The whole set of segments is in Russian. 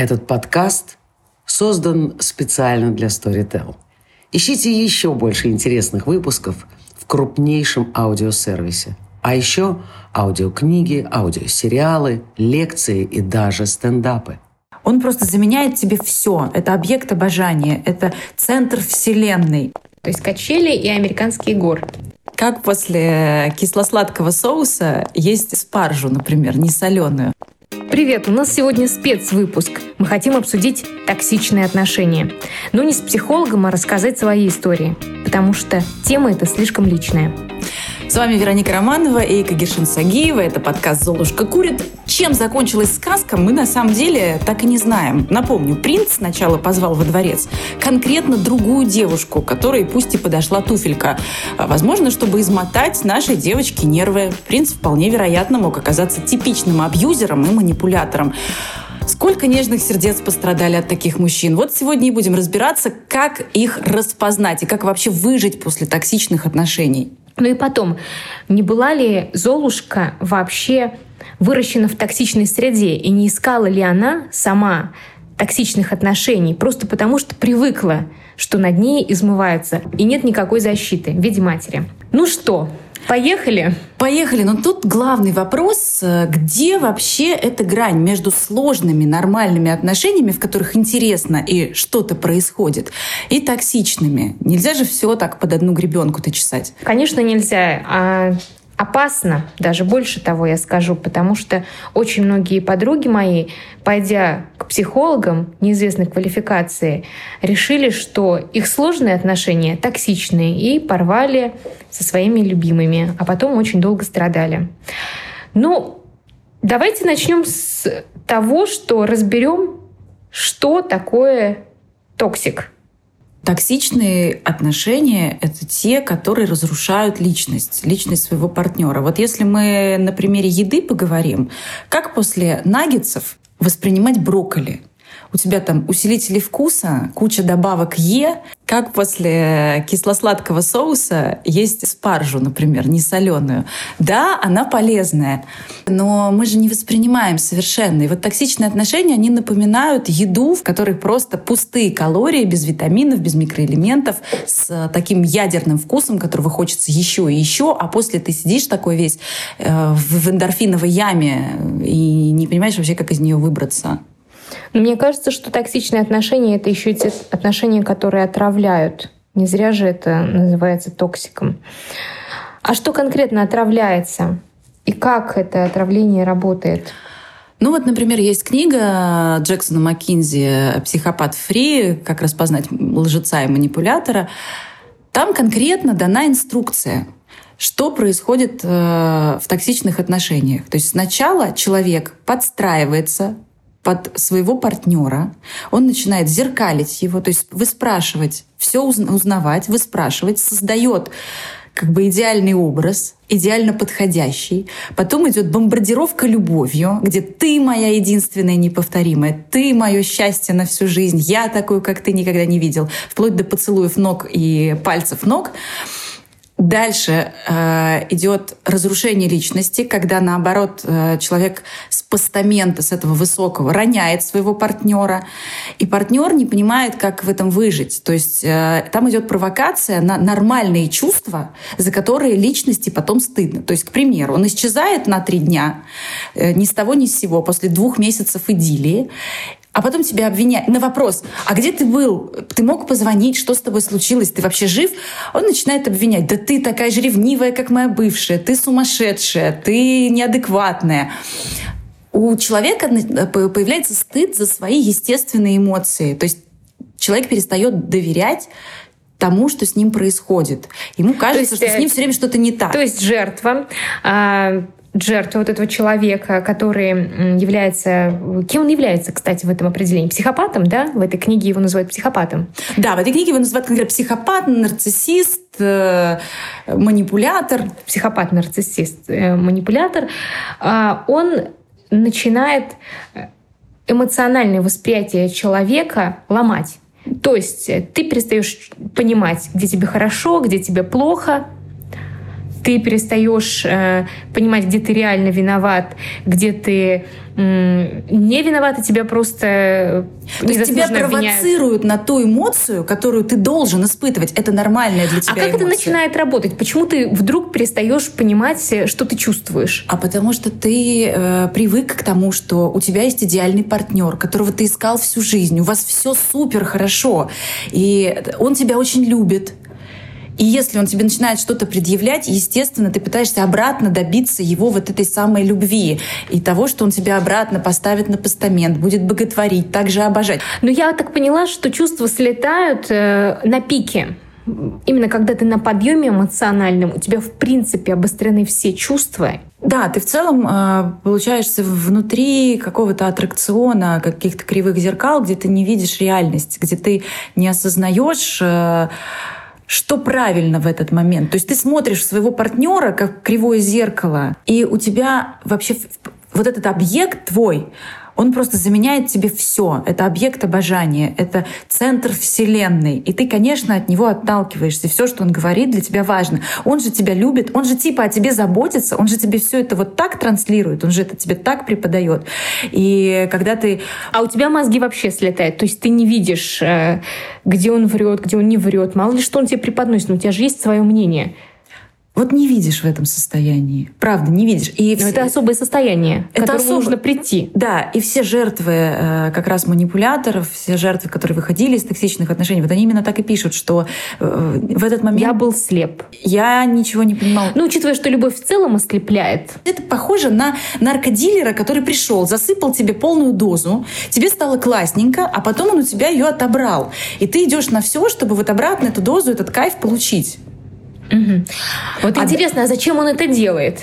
Этот подкаст создан специально для Storytel. Ищите еще больше интересных выпусков в крупнейшем аудиосервисе. А еще аудиокниги, аудиосериалы, лекции и даже стендапы. Он просто заменяет тебе все. Это объект обожания, это центр вселенной. То есть качели и американские горы. Как после кисло-сладкого соуса есть спаржу, например, не соленую. Привет, у нас сегодня спецвыпуск. Мы хотим обсудить токсичные отношения. Но не с психологом, а рассказать свои истории. Потому что тема эта слишком личная. С вами Вероника Романова и Кагишин Сагиева. Это подкаст «Золушка курит». Чем закончилась сказка, мы на самом деле так и не знаем. Напомню, принц сначала позвал во дворец конкретно другую девушку, которой пусть и подошла туфелька. А, возможно, чтобы измотать нашей девочке нервы. Принц вполне вероятно мог оказаться типичным абьюзером и манипулятором. Сколько нежных сердец пострадали от таких мужчин? Вот сегодня и будем разбираться, как их распознать и как вообще выжить после токсичных отношений. Ну и потом, не была ли Золушка вообще выращена в токсичной среде, и не искала ли она сама токсичных отношений, просто потому что привыкла, что над ней измываются, и нет никакой защиты в виде матери. Ну что, Поехали? Поехали. Но тут главный вопрос, э, где вообще эта грань между сложными, нормальными отношениями, в которых интересно и что-то происходит, и токсичными? Нельзя же все так под одну гребенку-то чесать. Конечно, нельзя. А опасно, даже больше того я скажу, потому что очень многие подруги мои, пойдя психологам неизвестной квалификации, решили, что их сложные отношения токсичные и порвали со своими любимыми, а потом очень долго страдали. Ну, давайте начнем с того, что разберем, что такое токсик. Токсичные отношения — это те, которые разрушают личность, личность своего партнера. Вот если мы на примере еды поговорим, как после наггетсов воспринимать брокколи? у тебя там усилители вкуса, куча добавок Е, как после кисло-сладкого соуса есть спаржу, например, не соленую. Да, она полезная, но мы же не воспринимаем совершенно. И вот токсичные отношения, они напоминают еду, в которой просто пустые калории, без витаминов, без микроэлементов, с таким ядерным вкусом, которого хочется еще и еще, а после ты сидишь такой весь э, в эндорфиновой яме и не понимаешь вообще, как из нее выбраться. Но мне кажется, что токсичные отношения — это еще те отношения, которые отравляют. Не зря же это называется токсиком. А что конкретно отравляется? И как это отравление работает? Ну вот, например, есть книга Джексона Маккинзи «Психопат Фри. Как распознать лжеца и манипулятора». Там конкретно дана инструкция, что происходит э, в токсичных отношениях. То есть сначала человек подстраивается под своего партнера, он начинает зеркалить его, то есть выспрашивать, все узнавать, выспрашивать, создает как бы идеальный образ, идеально подходящий. Потом идет бомбардировка любовью, где ты моя единственная неповторимая, ты мое счастье на всю жизнь, я такую, как ты никогда не видел, вплоть до поцелуев ног и пальцев ног. Дальше э, идет разрушение личности, когда наоборот э, человек с постамента, с этого высокого, роняет своего партнера, и партнер не понимает, как в этом выжить. То есть э, там идет провокация на нормальные чувства, за которые личности потом стыдно. То есть, к примеру, он исчезает на три дня, э, ни с того ни с сего, после двух месяцев идиллии, а потом тебя обвиняют. На вопрос, а где ты был? Ты мог позвонить? Что с тобой случилось? Ты вообще жив? Он начинает обвинять. Да ты такая же ревнивая, как моя бывшая. Ты сумасшедшая. Ты неадекватная. У человека появляется стыд за свои естественные эмоции. То есть человек перестает доверять тому, что с ним происходит. Ему кажется, есть, что с ним э, все время что-то не так. То есть жертва а, жертва вот этого человека, который является... Кем он является, кстати, в этом определении? Психопатом, да? В этой книге его называют психопатом. Да, в этой книге его называют конкретно психопат, нарциссист, э, манипулятор. Психопат, нарциссист, э, манипулятор. Э, он начинает эмоциональное восприятие человека ломать. То есть ты перестаешь понимать, где тебе хорошо, где тебе плохо, ты перестаешь э, понимать, где ты реально виноват, где ты не виновата, тебя просто э, То есть тебя провоцируют на ту эмоцию, которую ты должен испытывать. Это нормальная для тебя А как эмоция. это начинает работать? Почему ты вдруг перестаешь понимать, э, что ты чувствуешь? А потому что ты э, привык к тому, что у тебя есть идеальный партнер, которого ты искал всю жизнь. У вас все супер хорошо. И он тебя очень любит. И если он тебе начинает что-то предъявлять, естественно, ты пытаешься обратно добиться его вот этой самой любви и того, что он тебя обратно поставит на постамент, будет боготворить, также обожать. Но я так поняла, что чувства слетают э, на пике именно когда ты на подъеме эмоциональном, у тебя в принципе обострены все чувства. Да, ты в целом э, получаешься внутри какого-то аттракциона, каких-то кривых зеркал, где ты не видишь реальность, где ты не осознаешь э, что правильно в этот момент. То есть ты смотришь своего партнера как кривое зеркало, и у тебя вообще вот этот объект твой, он просто заменяет тебе все. Это объект обожания, это центр вселенной. И ты, конечно, от него отталкиваешься. Все, что он говорит, для тебя важно. Он же тебя любит, он же типа о тебе заботится, он же тебе все это вот так транслирует, он же это тебе так преподает. И когда ты... А у тебя мозги вообще слетают. То есть ты не видишь, э, где он врет, где он не врет. Мало ли что он тебе преподносит, но у тебя же есть свое мнение. Вот не видишь в этом состоянии. Правда, не видишь. И Но все... это особое состояние, к это которому особо... нужно прийти. Да, и все жертвы э, как раз манипуляторов, все жертвы, которые выходили из токсичных отношений, вот они именно так и пишут, что э, в этот момент... Я был слеп. Я ничего не понимала. Ну, учитывая, что любовь в целом ослепляет. Это похоже на наркодилера, который пришел, засыпал тебе полную дозу, тебе стало классненько, а потом он у тебя ее отобрал. И ты идешь на все, чтобы вот обратно эту дозу, этот кайф получить. Угу. Вот а интересно, а зачем он это делает?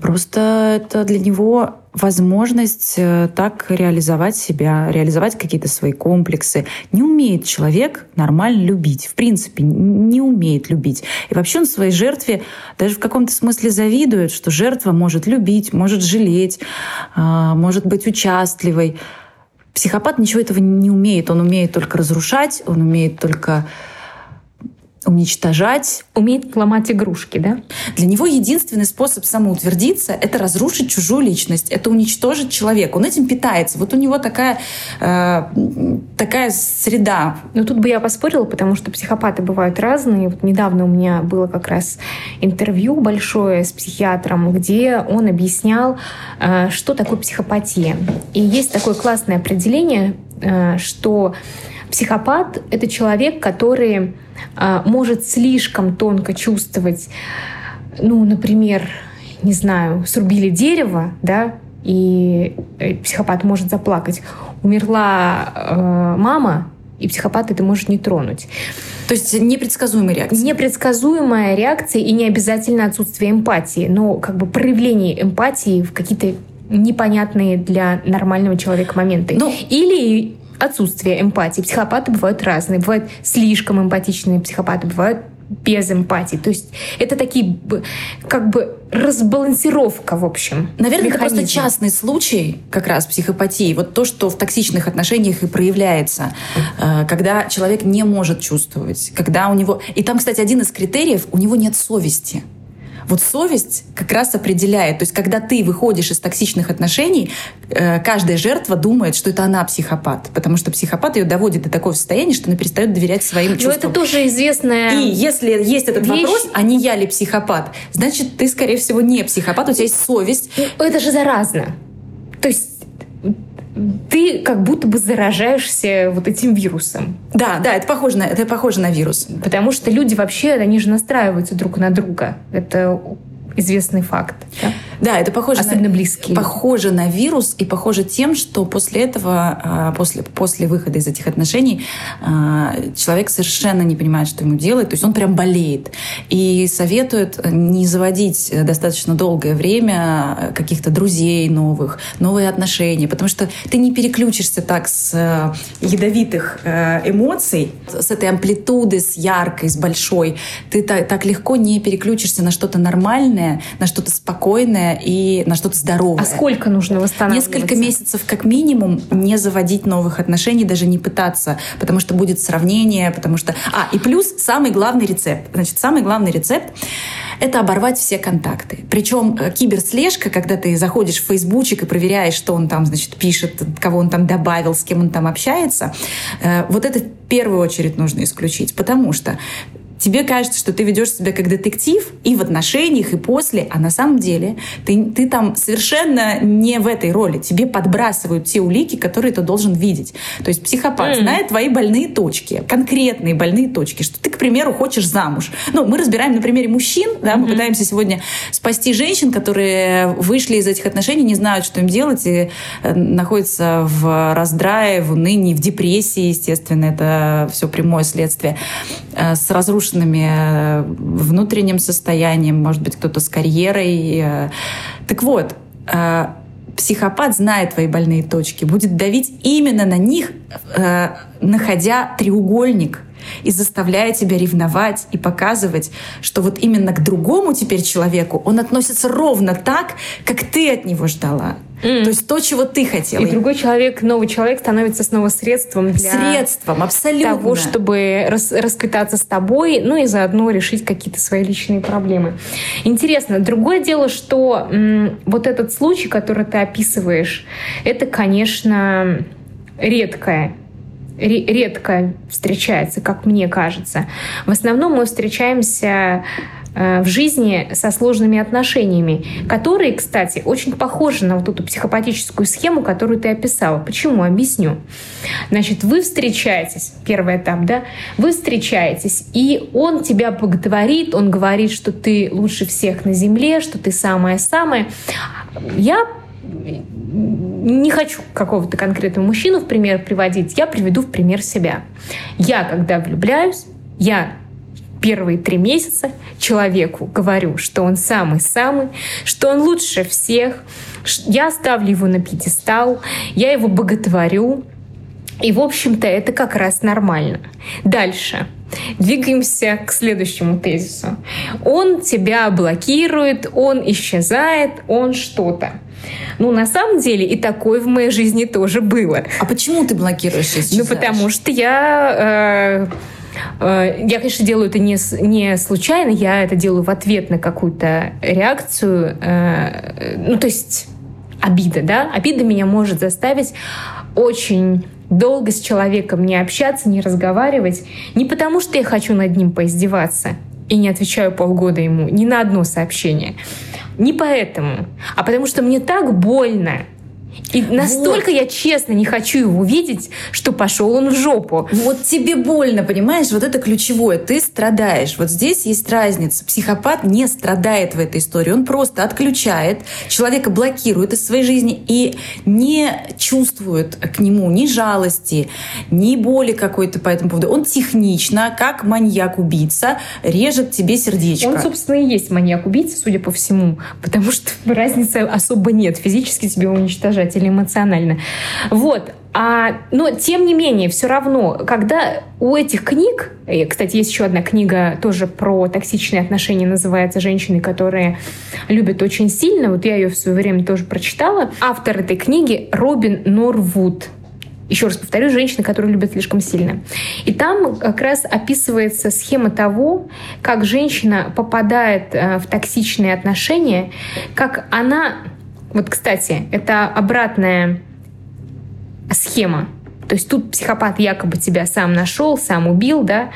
Просто это для него возможность э, так реализовать себя, реализовать какие-то свои комплексы. Не умеет человек нормально любить. В принципе, не умеет любить. И вообще он своей жертве даже в каком-то смысле завидует, что жертва может любить, может жалеть, а, может быть участливой. Психопат ничего этого не умеет. Он умеет только разрушать, он умеет только уничтожать. Умеет ломать игрушки, да? Для него единственный способ самоутвердиться — это разрушить чужую личность, это уничтожить человека. Он этим питается. Вот у него такая, э, такая среда. Ну тут бы я поспорила, потому что психопаты бывают разные. Вот недавно у меня было как раз интервью большое с психиатром, где он объяснял, э, что такое психопатия. И есть такое классное определение, э, что психопат — это человек, который может слишком тонко чувствовать, ну, например, не знаю, срубили дерево, да, и э, психопат может заплакать. Умерла э, мама, и психопат это может не тронуть. То есть непредсказуемая реакция? Непредсказуемая реакция и не обязательно отсутствие эмпатии, но как бы проявление эмпатии в какие-то непонятные для нормального человека моменты. Ну, Или отсутствие эмпатии. Психопаты бывают разные. Бывают слишком эмпатичные психопаты, бывают без эмпатии. То есть это такие как бы разбалансировка, в общем. Наверное, механизм. это просто частный случай как раз психопатии. Вот то, что в токсичных отношениях и проявляется, э, когда человек не может чувствовать, когда у него... И там, кстати, один из критериев, у него нет совести. Вот совесть как раз определяет. То есть, когда ты выходишь из токсичных отношений, э, каждая жертва думает, что это она психопат. Потому что психопат ее доводит до такого состояния, что она перестает доверять своим чувствам. Но это тоже известная И если есть этот вещь... вопрос, а не я ли психопат, значит, ты, скорее всего, не психопат, у тебя есть совесть. Ну, это же заразно. То есть ты как будто бы заражаешься вот этим вирусом. Да, да, это похоже на, это похоже на вирус. Потому что люди вообще, они же настраиваются друг на друга. Это известный факт. Да? Да, это похоже Особенно на, близкие. Похоже на вирус и похоже тем, что после этого, а, после, после выхода из этих отношений, а, человек совершенно не понимает, что ему делать. То есть он прям болеет. И советует не заводить достаточно долгое время каких-то друзей новых, новые отношения, потому что ты не переключишься так с э, ядовитых эмоций, с этой амплитуды, с яркой, с большой. Ты так, так легко не переключишься на что-то нормальное, на что-то спокойное, и на что-то здоровое. А сколько нужно восстанавливаться? Несколько месяцев как минимум не заводить новых отношений, даже не пытаться, потому что будет сравнение, потому что... А, и плюс самый главный рецепт. Значит, самый главный рецепт — это оборвать все контакты. Причем э, киберслежка, когда ты заходишь в фейсбучик и проверяешь, что он там, значит, пишет, кого он там добавил, с кем он там общается, э, вот это в первую очередь нужно исключить, потому что тебе кажется, что ты ведешь себя как детектив и в отношениях, и после, а на самом деле ты, ты там совершенно не в этой роли. Тебе подбрасывают те улики, которые ты должен видеть. То есть психопат mm. знает твои больные точки, конкретные больные точки, что ты, к примеру, хочешь замуж. Ну, мы разбираем на примере мужчин, да, мы mm-hmm. пытаемся сегодня спасти женщин, которые вышли из этих отношений, не знают, что им делать, и э, находятся в раздрае, в унынии, в депрессии, естественно, это все прямое следствие, э, с разрушенным разрушенными э, внутренним состоянием, может быть, кто-то с карьерой. Э. Так вот, э, психопат знает твои больные точки, будет давить именно на них, находя треугольник и заставляя тебя ревновать и показывать, что вот именно к другому теперь человеку он относится ровно так, как ты от него ждала. Mm. То есть то, чего ты хотела. И другой человек, новый человек становится снова средством для средством, абсолютно. того, чтобы рас, расквитаться с тобой, ну и заодно решить какие-то свои личные проблемы. Интересно. Другое дело, что м, вот этот случай, который ты описываешь, это, конечно, редкое редко встречается, как мне кажется. В основном мы встречаемся в жизни со сложными отношениями, которые, кстати, очень похожи на вот эту психопатическую схему, которую ты описала. Почему? Объясню. Значит, вы встречаетесь, первый этап, да, вы встречаетесь, и он тебя боготворит, он говорит, что ты лучше всех на земле, что ты самая-самая. Я не хочу какого-то конкретного мужчину в пример приводить, я приведу в пример себя. Я, когда влюбляюсь, я первые три месяца человеку говорю, что он самый-самый, что он лучше всех, я ставлю его на пьедестал, я его боготворю, и, в общем-то, это как раз нормально. Дальше. Двигаемся к следующему тезису. Он тебя блокирует, он исчезает, он что-то. Ну, на самом деле, и такое в моей жизни тоже было. А почему ты блокируешь исчезаешь? Ну, потому что я... Э, Э, я, конечно, делаю это не, не случайно, я это делаю в ответ на какую-то реакцию. Э, ну, то есть обида, да? Обида меня может заставить очень долго с человеком не общаться, не разговаривать. Не потому, что я хочу над ним поиздеваться и не отвечаю полгода ему ни на одно сообщение. Не поэтому, а потому что мне так больно, и настолько вот. я честно не хочу его видеть, что пошел он в жопу. Вот тебе больно, понимаешь? Вот это ключевое. Ты страдаешь. Вот здесь есть разница. Психопат не страдает в этой истории. Он просто отключает, человека блокирует из своей жизни и не чувствует к нему ни жалости, ни боли какой-то по этому поводу. Он технично, как маньяк-убийца, режет тебе сердечко. Он, собственно, и есть маньяк-убийца, судя по всему, потому что разницы особо нет. Физически тебе уничтожает выражать или эмоционально. Вот. А, но тем не менее, все равно, когда у этих книг, и, кстати, есть еще одна книга тоже про токсичные отношения, называется «Женщины, которые любят очень сильно». Вот я ее в свое время тоже прочитала. Автор этой книги Робин Норвуд. Еще раз повторю, женщины, которые любят слишком сильно. И там как раз описывается схема того, как женщина попадает э, в токсичные отношения, как она вот, кстати, это обратная схема. То есть тут психопат якобы тебя сам нашел, сам убил, да,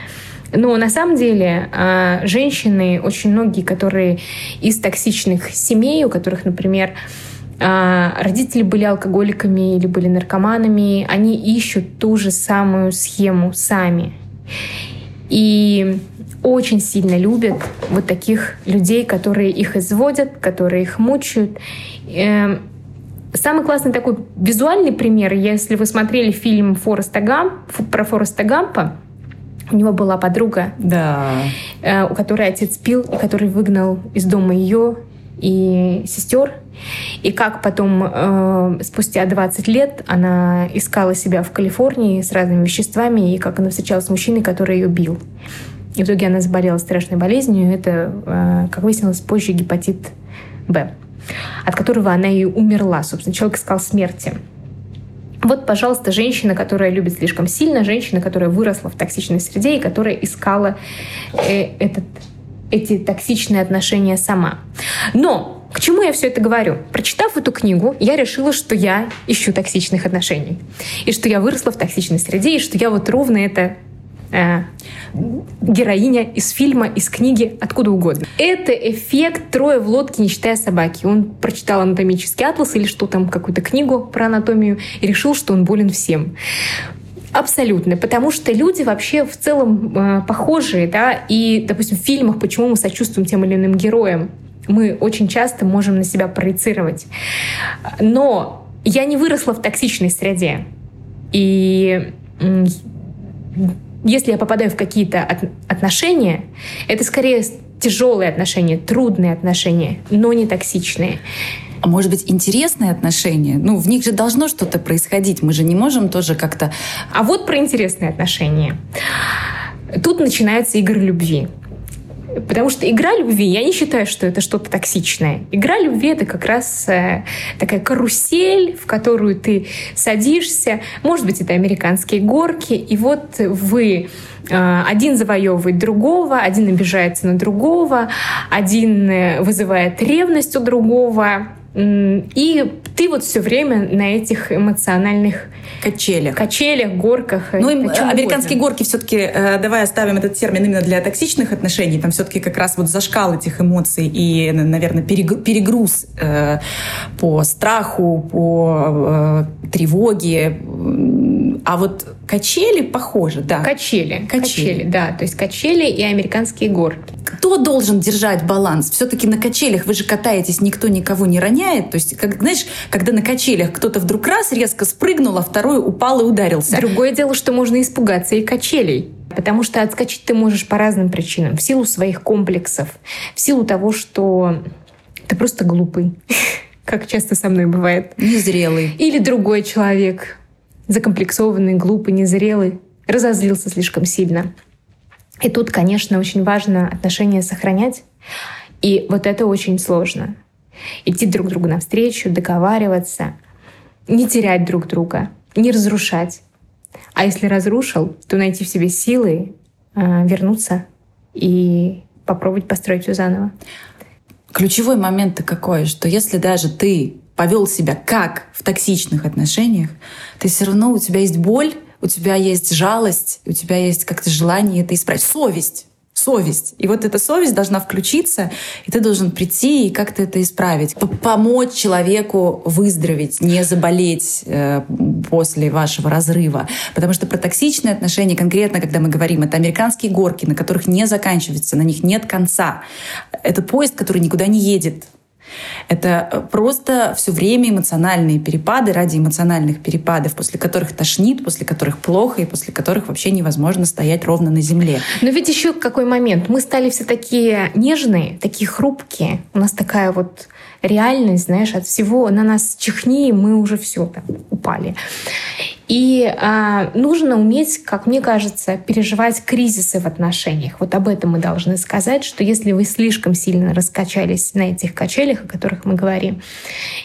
но на самом деле а, женщины, очень многие, которые из токсичных семей, у которых, например, а, родители были алкоголиками или были наркоманами, они ищут ту же самую схему сами. И очень сильно любят вот таких людей, которые их изводят, которые их мучают. Эм, самый классный такой визуальный пример, если вы смотрели фильм Фореста Гамп, про Фореста Гампа, у него была подруга, да. Э, у которой отец пил, и который выгнал из дома ее и сестер. И как потом, э, спустя 20 лет, она искала себя в Калифорнии с разными веществами, и как она встречалась с мужчиной, который ее бил. И в итоге она заболела страшной болезнью. Это, э, как выяснилось, позже гепатит Б, от которого она и умерла. Собственно, человек искал смерти. Вот, пожалуйста, женщина, которая любит слишком сильно, женщина, которая выросла в токсичной среде и которая искала э, этот эти токсичные отношения сама. Но к чему я все это говорю? Прочитав эту книгу, я решила, что я ищу токсичных отношений. И что я выросла в токсичной среде, и что я вот ровно это э, героиня из фильма, из книги, откуда угодно. Это эффект «Трое в лодке, не читая собаки». Он прочитал анатомический атлас или что там, какую-то книгу про анатомию и решил, что он болен всем. Абсолютно, потому что люди вообще в целом э, похожие, да, и, допустим, в фильмах, почему мы сочувствуем тем или иным героям, мы очень часто можем на себя проецировать. Но я не выросла в токсичной среде. И если я попадаю в какие-то от отношения, это скорее тяжелые отношения, трудные отношения, но не токсичные а может быть, интересные отношения? Ну, в них же должно что-то происходить. Мы же не можем тоже как-то... А вот про интересные отношения. Тут начинаются игры любви. Потому что игра любви, я не считаю, что это что-то токсичное. Игра любви — это как раз э, такая карусель, в которую ты садишься. Может быть, это американские горки. И вот вы э, один завоевывает другого, один обижается на другого, один э, вызывает ревность у другого. И ты вот все время на этих эмоциональных качелях, качелях, горках. Ну, им, американские угодно. горки все-таки, э, давай оставим этот термин именно для токсичных отношений. Там все-таки как раз вот зашкал этих эмоций и, наверное, перегруз э, по страху, по э, тревоге. А вот качели похоже, да. Качели, качели, качели, да. То есть качели и американские горки. Кто должен держать баланс? Все-таки на качелях вы же катаетесь, никто никого не роняет. То есть, как, знаешь, когда на качелях кто-то вдруг раз резко спрыгнул, а второй упал и ударился. Другое дело, что можно испугаться и качелей. Потому что отскочить ты можешь по разным причинам. В силу своих комплексов, в силу того, что ты просто глупый, как часто со мной бывает. Незрелый. Или другой человек закомплексованный, глупый, незрелый, разозлился слишком сильно. И тут, конечно, очень важно отношения сохранять. И вот это очень сложно. Идти друг другу навстречу, договариваться, не терять друг друга, не разрушать. А если разрушил, то найти в себе силы э, вернуться и попробовать построить все заново. Ключевой момент-то какой, что если даже ты повел себя как в токсичных отношениях, ты все равно у тебя есть боль, у тебя есть жалость, у тебя есть как-то желание это исправить. Совесть. Совесть. И вот эта совесть должна включиться, и ты должен прийти и как-то это исправить. Помочь человеку выздороветь, не заболеть э, после вашего разрыва. Потому что про токсичные отношения конкретно, когда мы говорим, это американские горки, на которых не заканчивается, на них нет конца. Это поезд, который никуда не едет. Это э, просто все время эмоциональные перепады ради эмоциональных перепадов, после которых тошнит, после которых плохо и после которых вообще невозможно стоять ровно на земле. Но ведь еще какой момент. Мы стали все такие нежные, такие хрупкие. У нас такая вот реальность, знаешь, от всего на нас чихни, и мы уже все там упали. И а, нужно уметь, как мне кажется, переживать кризисы в отношениях. Вот об этом мы должны сказать, что если вы слишком сильно раскачались на этих качелях, о которых мы говорим,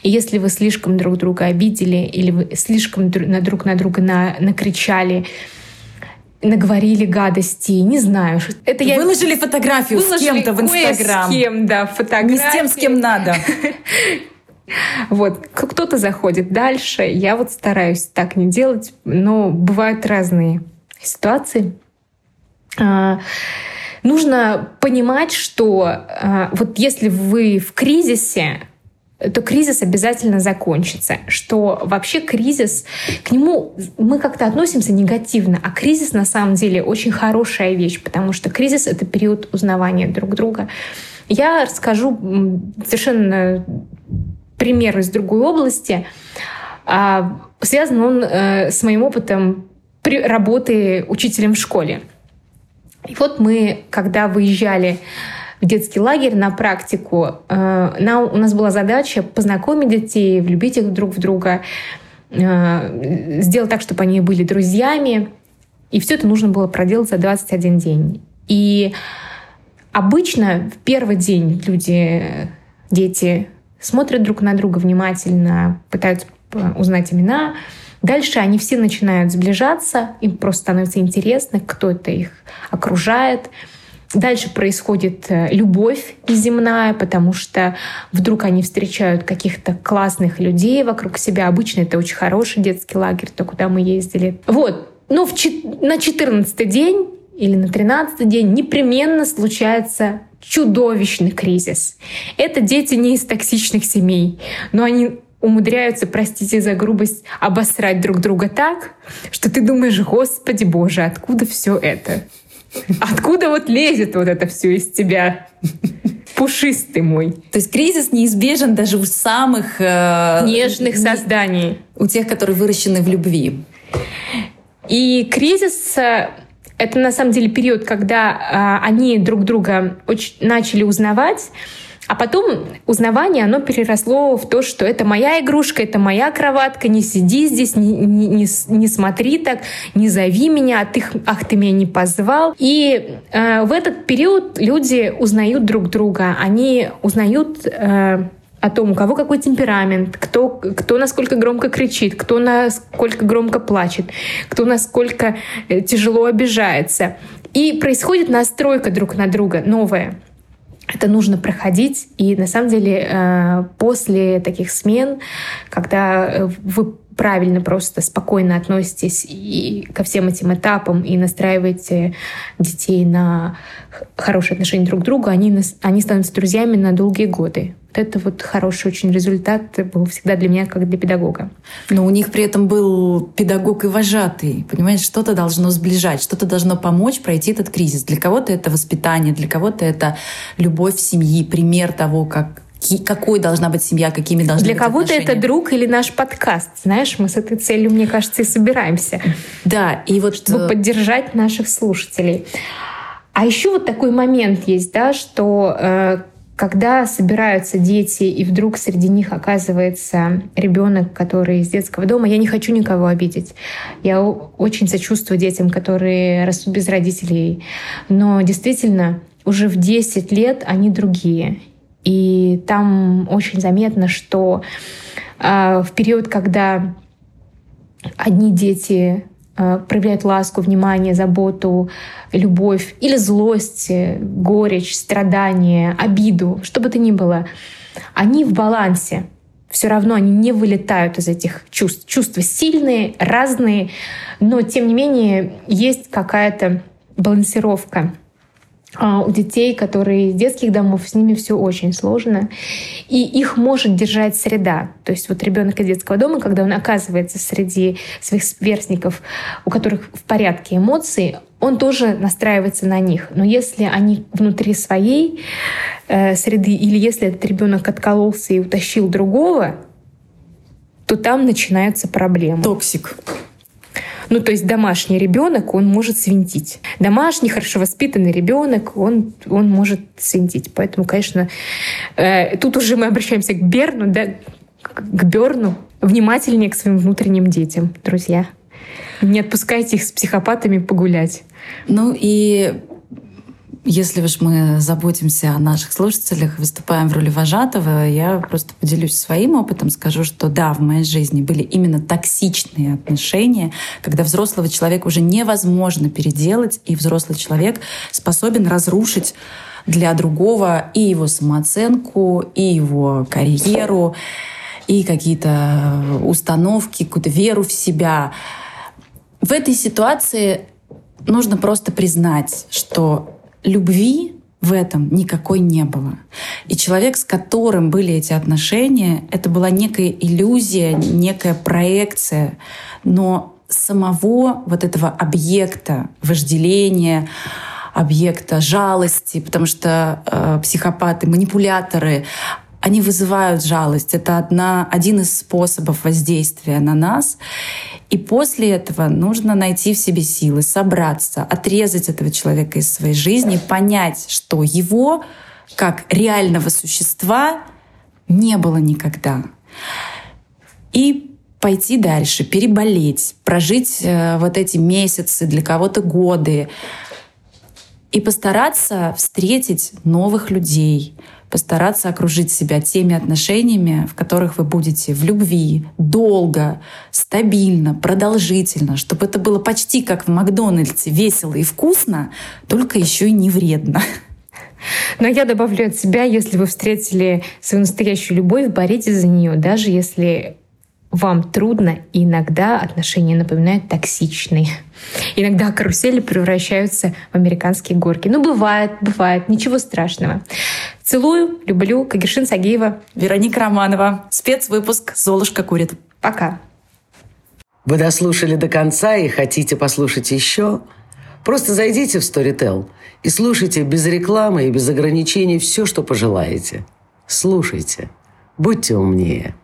и если вы слишком друг друга обидели или вы слишком на друг на друга на, накричали, наговорили гадости, не знаю. Это я выложили фотографию выложили с кем-то в Инстаграм. С кем, да, фотографию. Не с тем, с кем надо. Вот, кто-то заходит дальше. Я вот стараюсь так не делать, но бывают разные ситуации. А, нужно понимать, что а, вот если вы в кризисе, то кризис обязательно закончится. Что вообще кризис, к нему мы как-то относимся негативно, а кризис на самом деле очень хорошая вещь, потому что кризис — это период узнавания друг друга. Я расскажу совершенно пример из другой области. А, связан он э, с моим опытом работы учителем в школе. И вот мы, когда выезжали в детский лагерь на практику, э, нам, у нас была задача познакомить детей, влюбить их друг в друга, э, сделать так, чтобы они были друзьями. И все это нужно было проделать за 21 день. И обычно в первый день люди, дети смотрят друг на друга внимательно, пытаются э, узнать имена. Дальше они все начинают сближаться, им просто становится интересно, кто это их окружает. Дальше происходит э, любовь земная, потому что вдруг они встречают каких-то классных людей вокруг себя. Обычно это очень хороший детский лагерь, то, куда мы ездили. Вот. Но в, на 14 день или на 13 день непременно случается чудовищный кризис. Это дети не из токсичных семей, но они умудряются, простите за грубость, обосрать друг друга так, что ты думаешь, господи боже, откуда все это? Откуда вот лезет вот это все из тебя? Пушистый мой. То есть кризис неизбежен даже у самых... Э, Нежных не, созданий. У тех, которые выращены в любви. И кризис э, это на самом деле период, когда э, они друг друга очень начали узнавать, а потом узнавание, оно переросло в то, что это моя игрушка, это моя кроватка, не сиди здесь, не, не, не, не смотри так, не зови меня, а ты, ах, ты меня не позвал. И э, в этот период люди узнают друг друга, они узнают... Э, о том, у кого какой темперамент, кто, кто насколько громко кричит, кто насколько громко плачет, кто насколько э, тяжело обижается. И происходит настройка друг на друга новая это нужно проходить. И на самом деле э, после таких смен, когда э, вы правильно просто спокойно относитесь и ко всем этим этапам и настраиваете детей на хорошие отношения друг к другу, они, они становятся друзьями на долгие годы. Вот это вот хороший очень результат был всегда для меня, как для педагога. Но у них при этом был педагог и вожатый. Понимаешь, что-то должно сближать, что-то должно помочь пройти этот кризис. Для кого-то это воспитание, для кого-то это любовь семьи, пример того, как какой должна быть семья, какими должны Для быть кого-то это друг или наш подкаст. Знаешь, мы с этой целью, мне кажется, и собираемся. Да, и вот... Чтобы поддержать наших слушателей. А еще вот такой момент есть, да, что э, когда собираются дети, и вдруг среди них оказывается ребенок, который из детского дома, я не хочу никого обидеть. Я очень сочувствую детям, которые растут без родителей. Но действительно, уже в 10 лет они другие. И там очень заметно, что э, в период, когда одни дети э, проявляют ласку, внимание, заботу, любовь или злость, горечь, страдание, обиду, что бы то ни было, они в балансе. Все равно они не вылетают из этих чувств. Чувства сильные, разные, но тем не менее есть какая-то балансировка. А у детей, которые из детских домов, с ними все очень сложно. И их может держать среда. То есть вот ребенок из детского дома, когда он оказывается среди своих сверстников, у которых в порядке эмоции, он тоже настраивается на них. Но если они внутри своей э, среды, или если этот ребенок откололся и утащил другого, то там начинаются проблемы. Токсик. Ну, то есть домашний ребенок, он может свинтить. Домашний, хорошо воспитанный ребенок, он, он может свинтить. Поэтому, конечно, э, тут уже мы обращаемся к Берну, да, к Берну. Внимательнее к своим внутренним детям, друзья. Не отпускайте их с психопатами погулять. Ну и если уж мы заботимся о наших слушателях, выступаем в роли вожатого, я просто поделюсь своим опытом, скажу, что да, в моей жизни были именно токсичные отношения, когда взрослого человека уже невозможно переделать, и взрослый человек способен разрушить для другого и его самооценку, и его карьеру, и какие-то установки, какую-то веру в себя. В этой ситуации нужно просто признать, что любви в этом никакой не было. И человек, с которым были эти отношения, это была некая иллюзия, некая проекция. Но самого вот этого объекта вожделения, объекта жалости, потому что э, психопаты, манипуляторы, они вызывают жалость. Это одна, один из способов воздействия на нас. И после этого нужно найти в себе силы, собраться, отрезать этого человека из своей жизни, понять, что его как реального существа не было никогда. И пойти дальше, переболеть, прожить э, вот эти месяцы, для кого-то годы, и постараться встретить новых людей, постараться окружить себя теми отношениями, в которых вы будете в любви, долго, стабильно, продолжительно, чтобы это было почти как в Макдональдсе, весело и вкусно, только еще и не вредно. Но я добавлю от себя, если вы встретили свою настоящую любовь, боритесь за нее, даже если вам трудно, и иногда отношения напоминают токсичные. Иногда карусели превращаются в американские горки. Ну, бывает, бывает, ничего страшного. Целую, люблю. Кагершин Сагеева. Вероника Романова. Спецвыпуск «Золушка курит». Пока. Вы дослушали до конца и хотите послушать еще? Просто зайдите в Storytel и слушайте без рекламы и без ограничений все, что пожелаете. Слушайте. Будьте умнее.